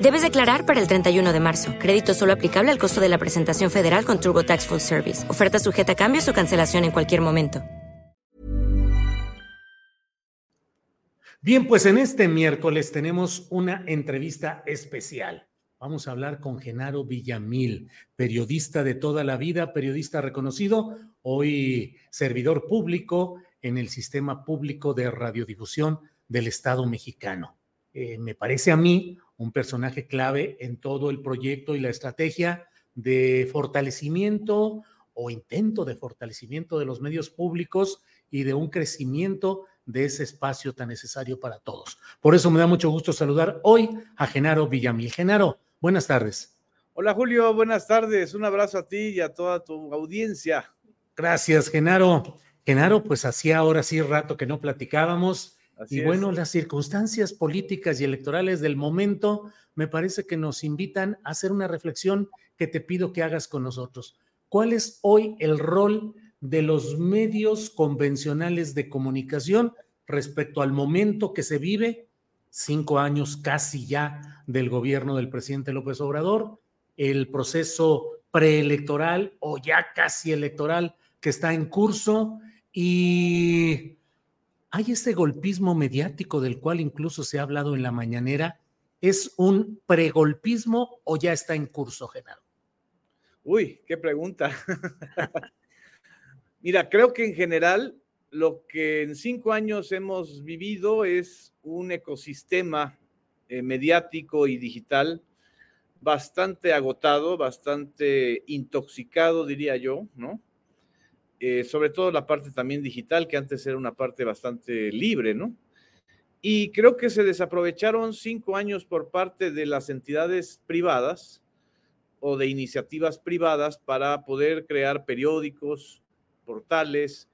Debes declarar para el 31 de marzo. Crédito solo aplicable al costo de la presentación federal con TurboTax Full Service. Oferta sujeta a cambios o cancelación en cualquier momento. Bien, pues en este miércoles tenemos una entrevista especial. Vamos a hablar con Genaro Villamil, periodista de toda la vida, periodista reconocido, hoy servidor público en el sistema público de radiodifusión del Estado mexicano. Eh, me parece a mí un personaje clave en todo el proyecto y la estrategia de fortalecimiento o intento de fortalecimiento de los medios públicos y de un crecimiento de ese espacio tan necesario para todos. Por eso me da mucho gusto saludar hoy a Genaro Villamil. Genaro, buenas tardes. Hola Julio, buenas tardes. Un abrazo a ti y a toda tu audiencia. Gracias, Genaro. Genaro, pues hacía ahora sí rato que no platicábamos. Y bueno, las circunstancias políticas y electorales del momento me parece que nos invitan a hacer una reflexión que te pido que hagas con nosotros. ¿Cuál es hoy el rol de los medios convencionales de comunicación respecto al momento que se vive, cinco años casi ya del gobierno del presidente López Obrador, el proceso preelectoral o ya casi electoral que está en curso y hay ese golpismo mediático del cual incluso se ha hablado en la mañanera. ¿Es un pregolpismo o ya está en curso, Genaro? Uy, qué pregunta. Mira, creo que en general lo que en cinco años hemos vivido es un ecosistema eh, mediático y digital bastante agotado, bastante intoxicado, diría yo, ¿no? Eh, sobre todo la parte también digital, que antes era una parte bastante libre, ¿no? Y creo que se desaprovecharon cinco años por parte de las entidades privadas o de iniciativas privadas para poder crear periódicos, portales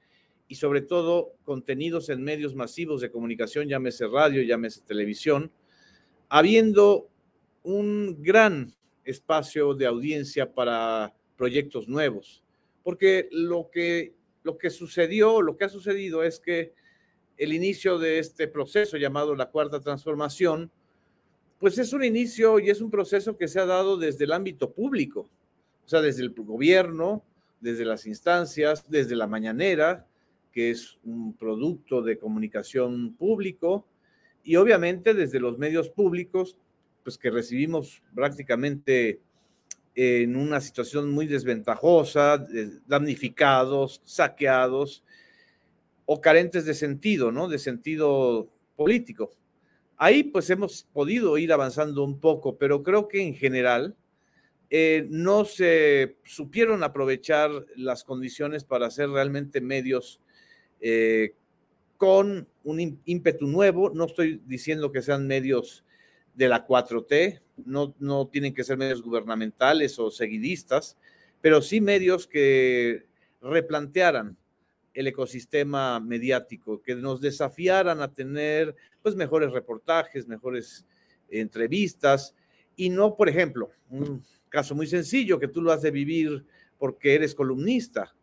y sobre todo contenidos en medios masivos de comunicación, llámese radio, llámese televisión, habiendo un gran espacio de audiencia para proyectos nuevos. Porque lo que, lo que sucedió, lo que ha sucedido es que el inicio de este proceso llamado la cuarta transformación, pues es un inicio y es un proceso que se ha dado desde el ámbito público, o sea, desde el gobierno, desde las instancias, desde la mañanera, que es un producto de comunicación público, y obviamente desde los medios públicos, pues que recibimos prácticamente en una situación muy desventajosa, damnificados, saqueados o carentes de sentido, ¿no? De sentido político. Ahí pues hemos podido ir avanzando un poco, pero creo que en general eh, no se supieron aprovechar las condiciones para hacer realmente medios eh, con un ímpetu nuevo. No estoy diciendo que sean medios de la 4T, no, no tienen que ser medios gubernamentales o seguidistas, pero sí medios que replantearan el ecosistema mediático, que nos desafiaran a tener pues mejores reportajes, mejores entrevistas. Y no, por ejemplo, un, caso muy sencillo que tú lo has de vivir porque eres columnista.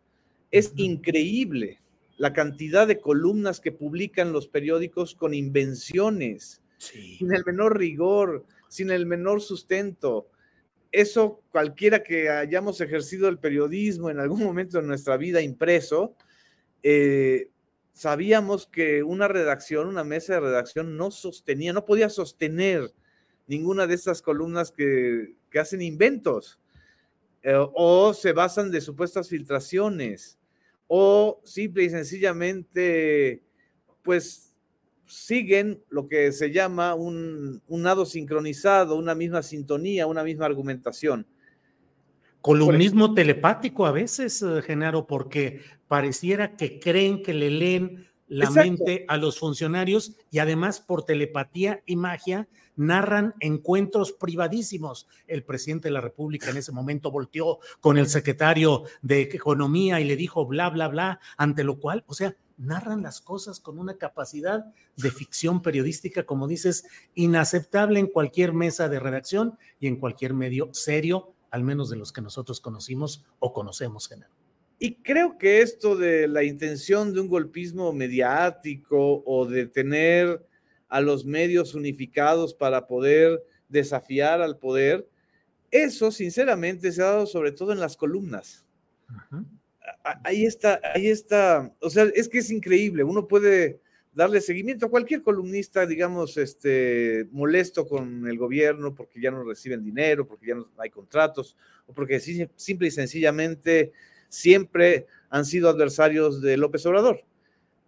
Es increíble la cantidad de columnas que publican los periódicos con invenciones, sin el menor rigor, sin el menor sustento. Eso cualquiera que hayamos ejercido el periodismo en algún momento de nuestra vida impreso, eh, sabíamos que una redacción, una mesa de redacción no sostenía, no podía sostener ninguna de estas columnas que, hacen inventos. eh, o se basan de supuestas filtraciones, o simple y sencillamente, pues siguen lo que se llama un, un nado sincronizado, una misma sintonía, una misma argumentación. Columnismo telepático a veces, eh, Genaro, porque pareciera que creen que le leen la mente a los funcionarios y además por telepatía y magia narran encuentros privadísimos. El presidente de la República en ese momento volteó con el secretario de Economía y le dijo bla, bla, bla, ante lo cual, o sea, narran las cosas con una capacidad de ficción periodística, como dices, inaceptable en cualquier mesa de redacción y en cualquier medio serio, al menos de los que nosotros conocimos o conocemos, Genaro. Y creo que esto de la intención de un golpismo mediático o de tener a los medios unificados para poder desafiar al poder, eso sinceramente se ha dado sobre todo en las columnas. Ahí está, ahí está, o sea, es que es increíble, uno puede darle seguimiento a cualquier columnista, digamos, este, molesto con el gobierno porque ya no reciben dinero, porque ya no hay contratos, o porque simple y sencillamente siempre han sido adversarios de López Obrador.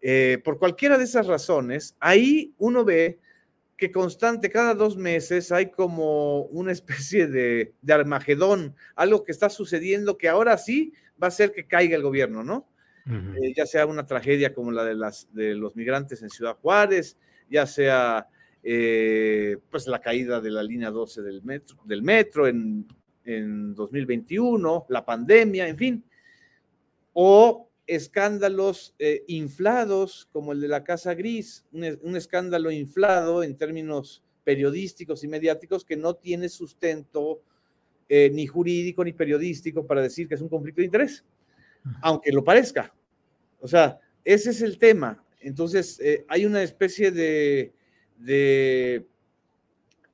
Eh, por cualquiera de esas razones, ahí uno ve que constante, cada dos meses hay como una especie de, Armagedón, algo que está sucediendo que ahora sí va a hacer que caiga el gobierno, ¿no? Eh, ya sea una tragedia como la de, las, de los migrantes en Ciudad Juárez, ya sea eh, pues la caída de la línea 12 del metro, del metro en, en 2021, la pandemia, en fin o escándalos eh, inflados como el de la Casa Gris, un, escándalo inflado en términos periodísticos y mediáticos que no tiene sustento eh, ni jurídico ni periodístico para decir que es un conflicto de interés, aunque lo parezca. O sea, ese es el tema. Entonces, eh, hay una especie de, de,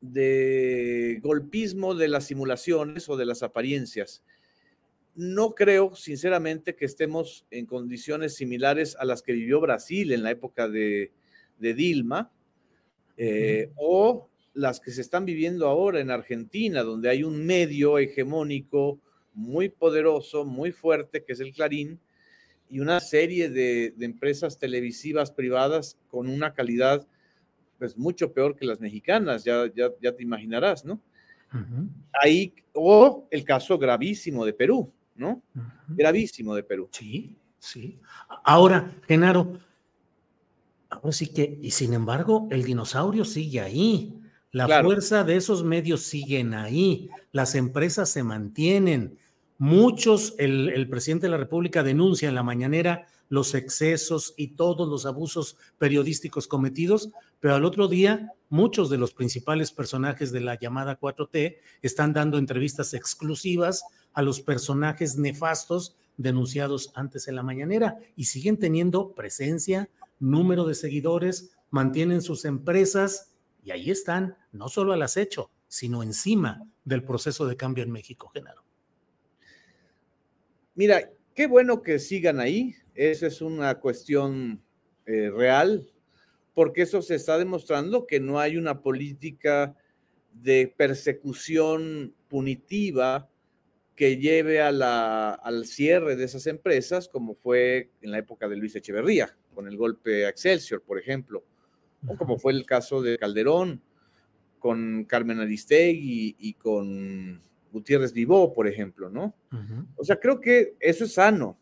de golpismo de las simulaciones o de las apariencias no creo, sinceramente, que estemos en condiciones similares a las que vivió Brasil en la época de, Dilma eh, o las que se están viviendo ahora en Argentina, donde hay un medio hegemónico muy poderoso, muy fuerte, que es el Clarín, y una serie de, empresas televisivas privadas con una calidad pues mucho peor que las mexicanas, ya, ya, te imaginarás, ¿no? Ahí, o el caso gravísimo de Perú, ¿no? Gravísimo de Perú. Sí, sí. Ahora, Genaro, ahora sí que, y sin embargo, el dinosaurio sigue ahí. La fuerza de esos medios siguen ahí. Las empresas se mantienen. Muchos, el, el presidente de la República denuncia en la mañanera los excesos y todos los abusos periodísticos cometidos, pero al otro día muchos de los principales personajes de la llamada 4T están dando entrevistas exclusivas a los personajes nefastos denunciados antes en la mañanera y siguen teniendo presencia, número de seguidores, mantienen sus empresas y ahí están, no solo al acecho, sino encima del proceso de cambio en México, Genaro. Mira, qué bueno que sigan ahí, esa es una cuestión eh, real, porque eso se está demostrando que no hay una política de persecución punitiva que lleve al cierre de esas empresas, como fue en la época de Luis Echeverría, con el golpe a Excelsior, por ejemplo, o como fue el caso de Calderón, con Carmen Aristegui y, con Gutiérrez Vivó, por ejemplo, ¿no? O sea, creo que eso es sano.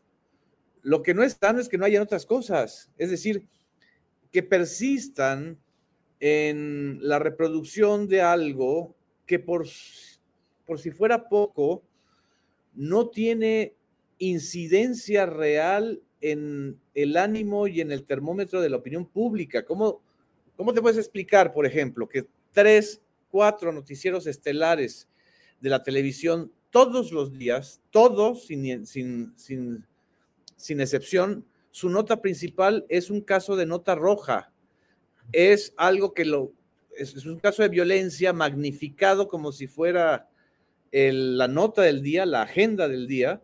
Lo que no es sano es que no hayan otras cosas, es decir, que persistan en la reproducción de algo que por, por si fuera poco, no tiene incidencia real en el ánimo y en el termómetro de la opinión pública. ¿Cómo, cómo te puedes explicar, por ejemplo, que tres, cuatro noticieros estelares de la televisión todos los días, todos sin, sin, excepción, su nota principal es un caso de nota roja? Es algo que lo, es un caso de violencia magnificado como si fuera la nota del día, la agenda del día,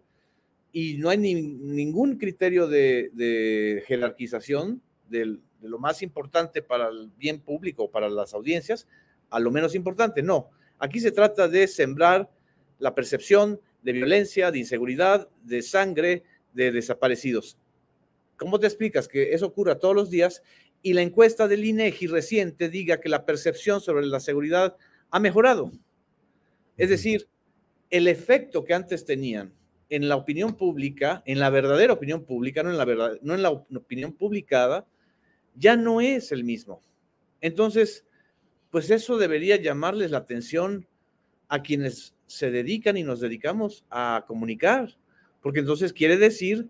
y no hay ningún criterio de, jerarquización de lo más importante para el bien público, para las audiencias, a lo menos importante. No, aquí se trata de sembrar la percepción de violencia, de inseguridad, de sangre, de desaparecidos. ¿Cómo te explicas que eso ocurra todos los días y la encuesta del INEGI reciente diga que la percepción sobre la seguridad ha mejorado? Es decir, el efecto que antes tenían en la opinión pública, en la verdadera opinión pública, no en la, verdad, no en la opinión publicada, ya no es el mismo. Entonces, pues eso debería llamarles la atención a quienes se dedican y nos dedicamos a comunicar, porque entonces quiere decir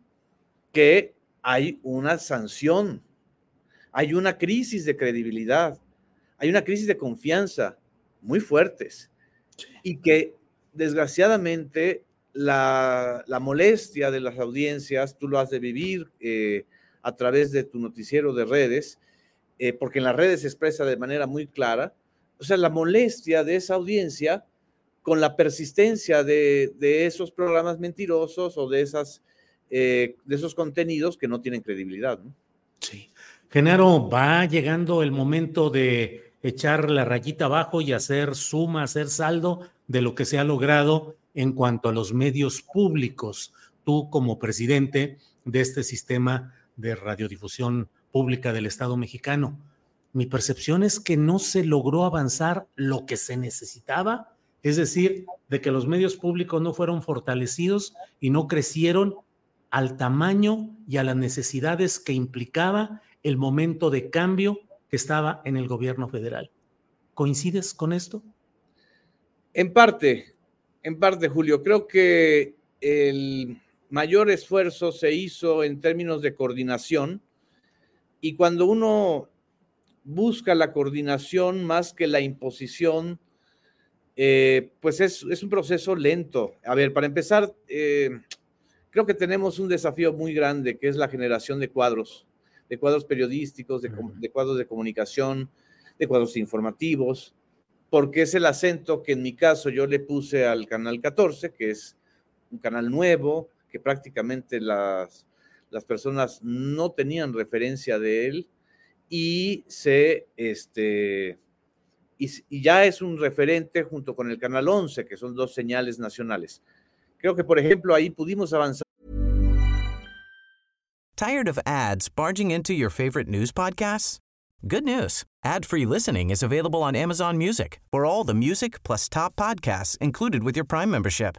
que hay una sanción, hay una crisis de credibilidad, hay una crisis de confianza muy fuertes y que desgraciadamente la, molestia de las audiencias, tú lo has de vivir eh, a través de tu noticiero de redes, eh, porque en las redes se expresa de manera muy clara, o sea, la molestia de esa audiencia con la persistencia de, esos programas mentirosos o de, esas, eh, de esos contenidos que no tienen credibilidad. ¿no? Sí. Genaro, va llegando el momento de echar la rayita abajo y hacer suma, hacer saldo de lo que se ha logrado en cuanto a los medios públicos. Tú como presidente de este sistema de radiodifusión pública del Estado mexicano, mi percepción es que no se logró avanzar lo que se necesitaba es decir, de que los medios públicos no fueron fortalecidos y no crecieron al tamaño y a las necesidades que implicaba el momento de cambio que estaba en el gobierno federal. ¿Coincides con esto? En parte, en parte, Julio. Creo que el mayor esfuerzo se hizo en términos de coordinación y cuando uno busca la coordinación más que la imposición eh, pues es, un proceso lento. A ver, para empezar, eh, creo que tenemos un desafío muy grande, que es la generación de cuadros, de cuadros periodísticos, de, cuadros de comunicación, de cuadros informativos, porque es el acento que en mi caso yo le puse al canal 14, que es un canal nuevo, que prácticamente las, personas no tenían referencia de él y se, este, y, ya es un referente junto con el Canal 11, que son dos señales nacionales. Creo que, por ejemplo, ahí pudimos avanzar. Tired of ads barging into your favorite news podcasts? Good news. Ad-free listening is available on Amazon Music for all the music plus top podcasts included with your Prime membership.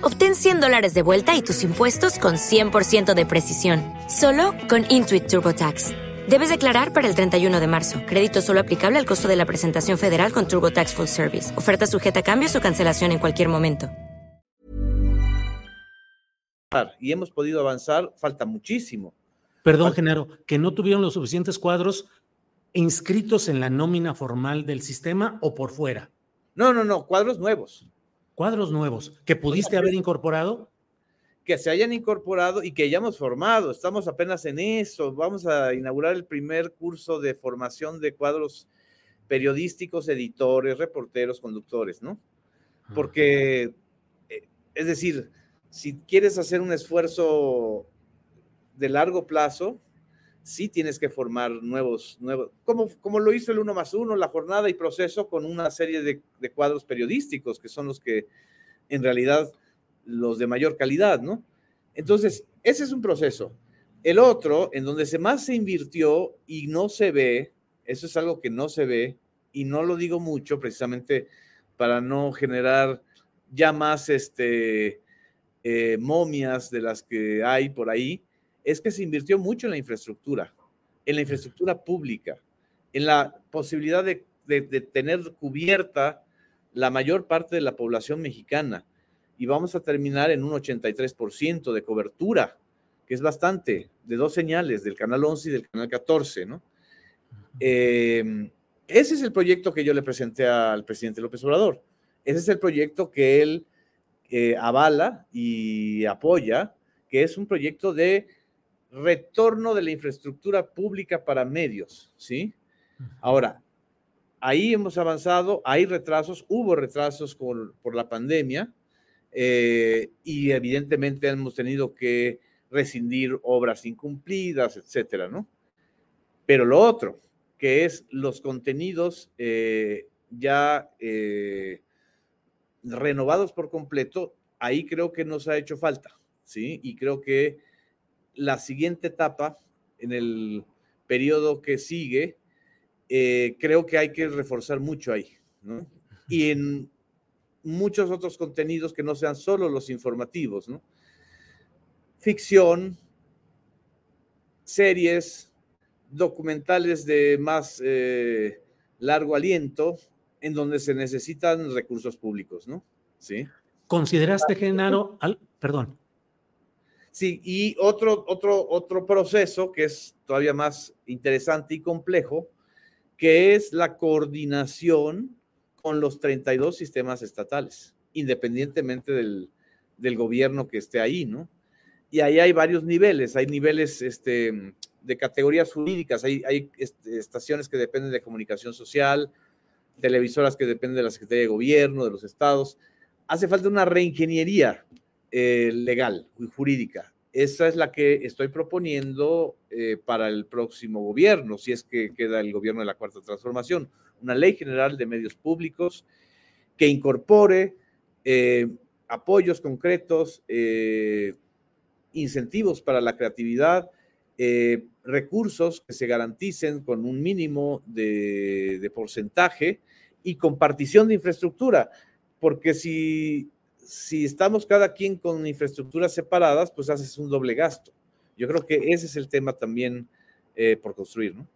Obtén 100 dólares de vuelta y tus impuestos con 100% de precisión, solo con Intuit TurboTax. Debes declarar para el 31 de marzo. Crédito solo aplicable al costo de la presentación federal con Turbo Tax Full Service. Oferta sujeta a cambios o cancelación en cualquier momento. Y hemos podido avanzar, falta muchísimo. Perdón, Genaro, que no tuvieron los suficientes cuadros inscritos en la nómina formal del sistema o por fuera. No, no, no, cuadros nuevos. Cuadros nuevos que pudiste haber incorporado que se hayan incorporado y que hayamos formado. Estamos apenas en eso. Vamos a inaugurar el primer curso de formación de cuadros periodísticos, editores, reporteros, conductores, ¿no? Porque, eh, es decir, si quieres hacer un esfuerzo de largo plazo, sí tienes que formar nuevos, nuevos como, como lo hizo el uno más uno, la jornada y proceso con una serie de, de cuadros periodísticos, que son los que en realidad los de mayor calidad, ¿no? Entonces, ese es un proceso. El otro, en donde se más se invirtió y no se ve, eso es algo que no se ve, y no lo digo mucho precisamente para no generar ya más este, eh, momias de las que hay por ahí, es que se invirtió mucho en la infraestructura, en la infraestructura pública, en la posibilidad de tener cubierta la mayor parte de la población mexicana y vamos a terminar en un 83% de cobertura, que es bastante, de dos señales, del canal 11 y del canal 14, ¿no? Em, ese es el proyecto que yo le presenté al presidente López Obrador. Ese es el proyecto que él eh, avala y apoya, que es un proyecto de retorno de la infraestructura pública para medios, ¿sí? Ahora, ahí hemos avanzado, hay retrasos, hubo retrasos por, la pandemia eh, y evidentemente hemos tenido que rescindir obras incumplidas, etcétera, ¿no? Pero lo otro, que es los contenidos eh, ya eh, renovados por completo, ahí creo que nos ha hecho falta, ¿sí? Y creo que la siguiente etapa, en el periodo que sigue, eh, creo que hay que reforzar mucho ahí, ¿no? Y en muchos otros contenidos que no sean solo los informativos, ¿no? Ficción, series, documentales de más eh, largo aliento, en donde se necesitan recursos públicos, ¿no? Sí. ¿Consideraste, Genaro, al, perdón? Y otro, otro, otro proceso que es todavía más interesante y complejo, que es la coordinación con los 32 sistemas estatales, independientemente del, del gobierno que esté ahí, ¿no? Y ahí hay varios niveles, hay niveles este, de categorías jurídicas, hay, hay este, estaciones que dependen de comunicación social, televisoras que dependen de la Secretaría de Gobierno, de los estados. Hace falta una reingeniería eh, legal y jurídica. Esa es la que estoy proponiendo eh, para el próximo gobierno, si es que queda el gobierno de la Cuarta Transformación. Una ley general de medios públicos que incorpore eh, apoyos concretos, incentivos para la creatividad, recursos que se garanticen con un mínimo de, de porcentaje y compartición de infraestructura, porque si, si estamos cada quien con infraestructuras separadas, pues haces un doble gasto. Yo creo que ese es el tema también eh, por construir, ¿no?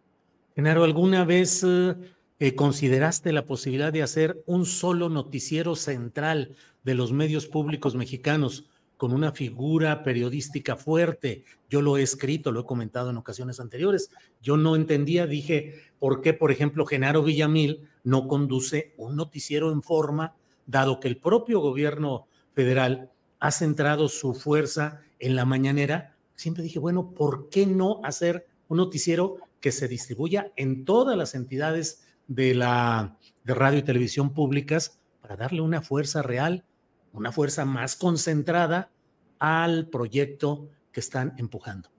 Genaro, ¿alguna vez eh, consideraste la posibilidad de hacer un solo noticiero central de los medios públicos mexicanos con una figura periodística fuerte. Yo lo he escrito, lo he comentado en ocasiones anteriores. Yo no entendía, dije, ¿por qué, por ejemplo, Genaro Villamil no conduce un noticiero en forma, dado que el propio gobierno federal ha centrado su fuerza en la mañanera? Siempre dije, bueno, ¿por qué no hacer un noticiero que se distribuya en todas las entidades de la de radio y televisión públicas para darle una fuerza real una fuerza más concentrada al proyecto que están empujando.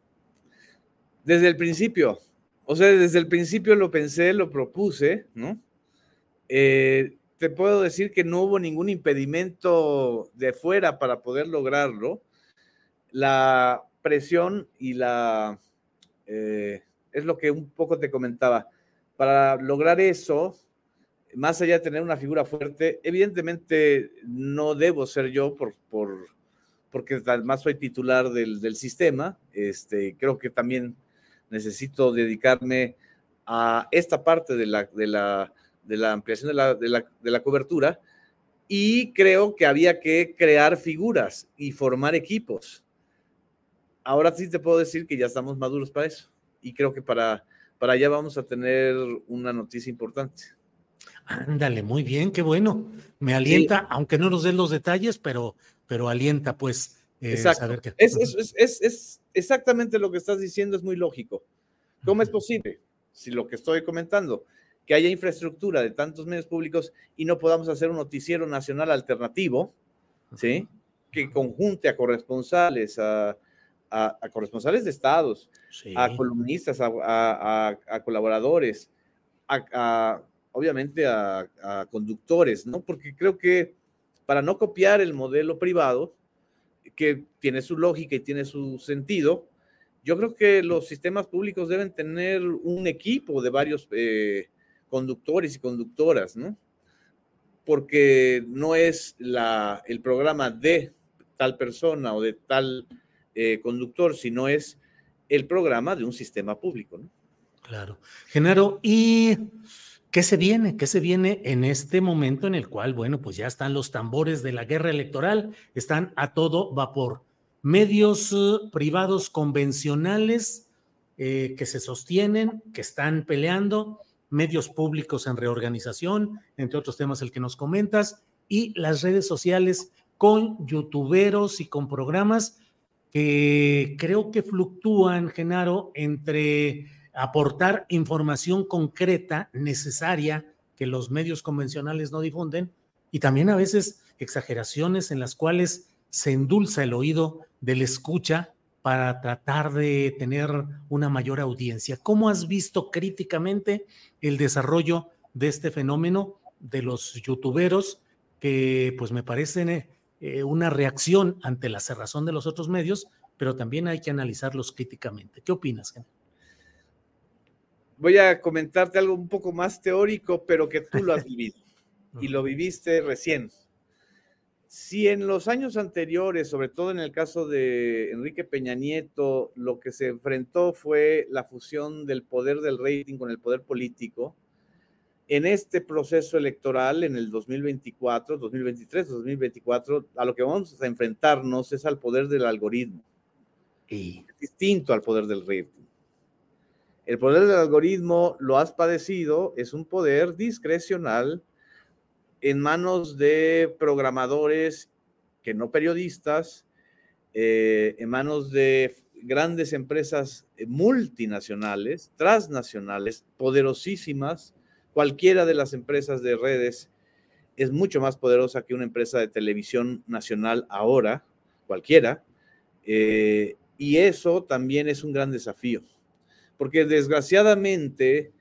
Desde el principio, o sea, desde el principio lo pensé, lo propuse, ¿no? Eh, te puedo decir que no hubo ningún impedimento de fuera para poder lograrlo. La presión y la... Eh, es lo que un poco te comentaba. Para lograr eso, más allá de tener una figura fuerte, evidentemente no debo ser yo por, por porque además soy titular del, sistema. Este, creo que también necesito dedicarme a esta parte de la, de la, de la ampliación de la, de, la, de la cobertura y creo que había que crear figuras y formar equipos. Ahora sí te puedo decir que ya estamos maduros para eso y creo que para, para allá vamos a tener una noticia importante. Ándale, muy bien, qué bueno. Me alienta, aunque no nos den los detalles, pero, pero alienta, pues. Eh, Saber que... es, es, es, es, exactamente lo que estás diciendo, es muy lógico. ¿Cómo es posible, si lo que estoy comentando, que haya infraestructura de tantos medios públicos y no podamos hacer un noticiero nacional alternativo, ¿sí? Que conjunte a corresponsales, a, a, corresponsales de estados, a columnistas, a, a colaboradores, a, obviamente a, conductores, ¿no? Porque creo que para no copiar el modelo privado, que tiene su lógica y tiene su sentido, yo creo que los sistemas públicos deben tener un equipo de varios eh, conductores y conductoras, ¿no? Porque no es la, el programa de tal persona o de tal eh, conductor, sino es el programa de un sistema público, ¿no? Claro. Genaro, y ¿Qué se viene? ¿Qué se viene en este momento en el cual, bueno, pues ya están los tambores de la guerra electoral, están a todo vapor? Medios eh, privados convencionales eh, que se sostienen, que están peleando, medios públicos en reorganización, entre otros temas el que nos comentas, y las redes sociales con youtuberos y con programas que creo que fluctúan, Genaro, entre aportar información concreta, necesaria, que los medios convencionales no difunden, y también a veces exageraciones en las cuales se endulza el oído del escucha para tratar de tener una mayor audiencia. ¿Cómo has visto críticamente el desarrollo de este fenómeno de los youtuberos que pues me parecen eh, una reacción ante la cerrazón de los otros medios, pero también hay que analizarlos críticamente. ¿Qué opinas, Voy a comentarte algo un poco más teórico, pero que tú lo has vivido y lo viviste recién. Si en los años anteriores, sobre todo en el caso de Enrique Peña Nieto, lo que se enfrentó fue la fusión del poder del rating con el poder político, en este proceso electoral, en el 2024, 2023, 2024, a lo que vamos a enfrentarnos es al poder del algoritmo. Distinto al poder del rating. El poder del algoritmo, lo has padecido, es un poder discrecional en manos de programadores que no periodistas, eh, en manos de grandes empresas multinacionales, transnacionales, poderosísimas, Cualquiera de las empresas de redes es mucho más poderosa que una empresa de televisión nacional ahora, cualquiera. Eh, y eso también es un gran desafío, porque desgraciadamente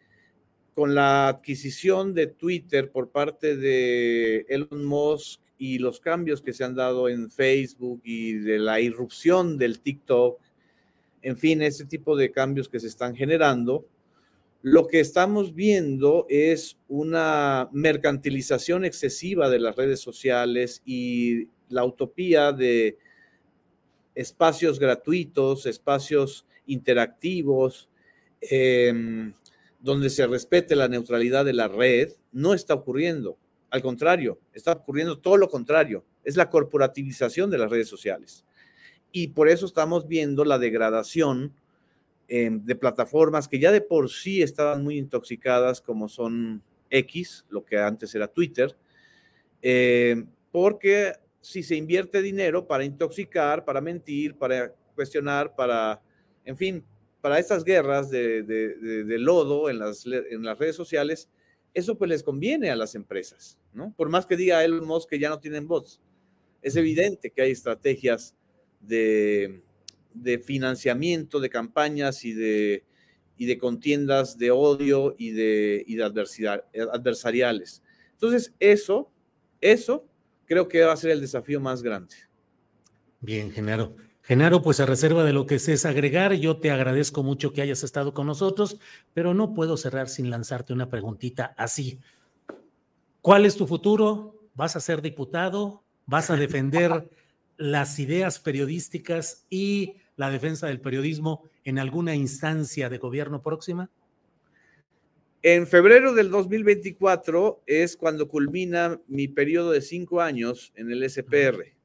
con la adquisición de Twitter por parte de Elon Musk y los cambios que se han dado en Facebook y de la irrupción del TikTok, en fin, ese tipo de cambios que se están generando, lo que estamos viendo es una mercantilización excesiva de las redes sociales y la utopía de espacios gratuitos, espacios interactivos, em, donde se respete la neutralidad de la red, no está ocurriendo. Al contrario, está ocurriendo todo lo contrario. Es la corporativización de las redes sociales. Y por eso estamos viendo la degradación Em, de plataformas que ya de por sí estaban muy intoxicadas, como son X, lo que antes era Twitter, em, porque si se invierte dinero para intoxicar, para mentir, para cuestionar, para, en fin, para estas guerras de, lodo en las, en las redes sociales, eso pues les conviene a las empresas, ¿no? Por más que diga Elon Musk que ya no tienen bots, es evidente que hay estrategias de, de financiamiento de campañas y de, y de contiendas de odio y de, y de adversidad, adversariales. Entonces, eso, eso creo que va a ser el desafío más grande. Bien, Genaro. Genaro, pues a reserva de lo que es agregar, yo te agradezco mucho que hayas estado con nosotros, pero no puedo cerrar sin lanzarte una preguntita así. ¿Cuál es tu futuro? ¿Vas a ser diputado? ¿Vas a defender las ideas periodísticas y la defensa del periodismo en alguna instancia de gobierno próxima? En febrero del 2024 es cuando culmina mi periodo de cinco años en el SPR.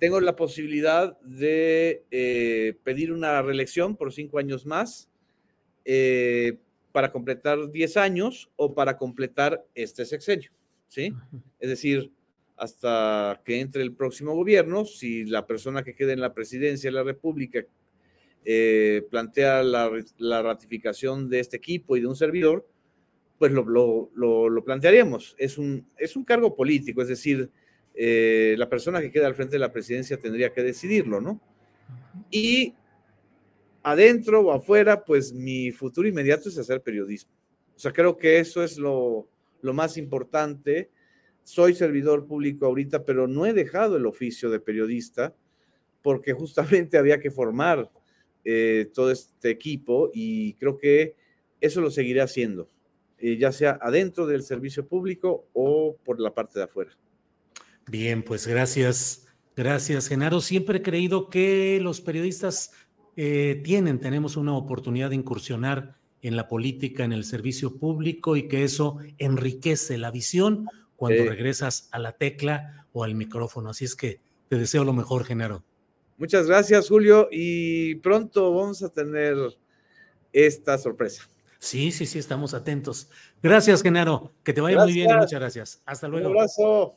Tengo la posibilidad de eh, pedir una reelección por cinco años más eh, para completar diez años o para completar este sexenio. ¿sí? Es decir, hasta que entre el próximo gobierno, si la persona que quede en la presidencia de la República eh, plantea la, ratificación de este equipo y de un servidor, pues lo, lo, plantearíamos. Es un, es un cargo político, es decir, eh, la persona que queda al frente de la presidencia tendría que decidirlo, ¿no? Y adentro o afuera, pues mi futuro inmediato es hacer periodismo. O sea, creo que eso es lo, más importante soy servidor público ahorita, pero no he dejado el oficio de periodista porque justamente había que formar eh, todo este equipo y creo que eso lo seguiré haciendo, eh, ya sea adentro del servicio público o por la parte de afuera. Bien, pues gracias, gracias, Genaro. Siempre he creído que los periodistas eh, tienen, tenemos una oportunidad de incursionar en la política, en el servicio público y que eso enriquece la visión cuando regresas a la tecla o al micrófono. Así es que te deseo lo mejor, Genaro. Muchas gracias, Julio, y pronto vamos a tener esta sorpresa. Sí, sí, sí, estamos atentos. Gracias, Genaro. Que te vaya muy bien y muchas gracias. Hasta luego. Un abrazo.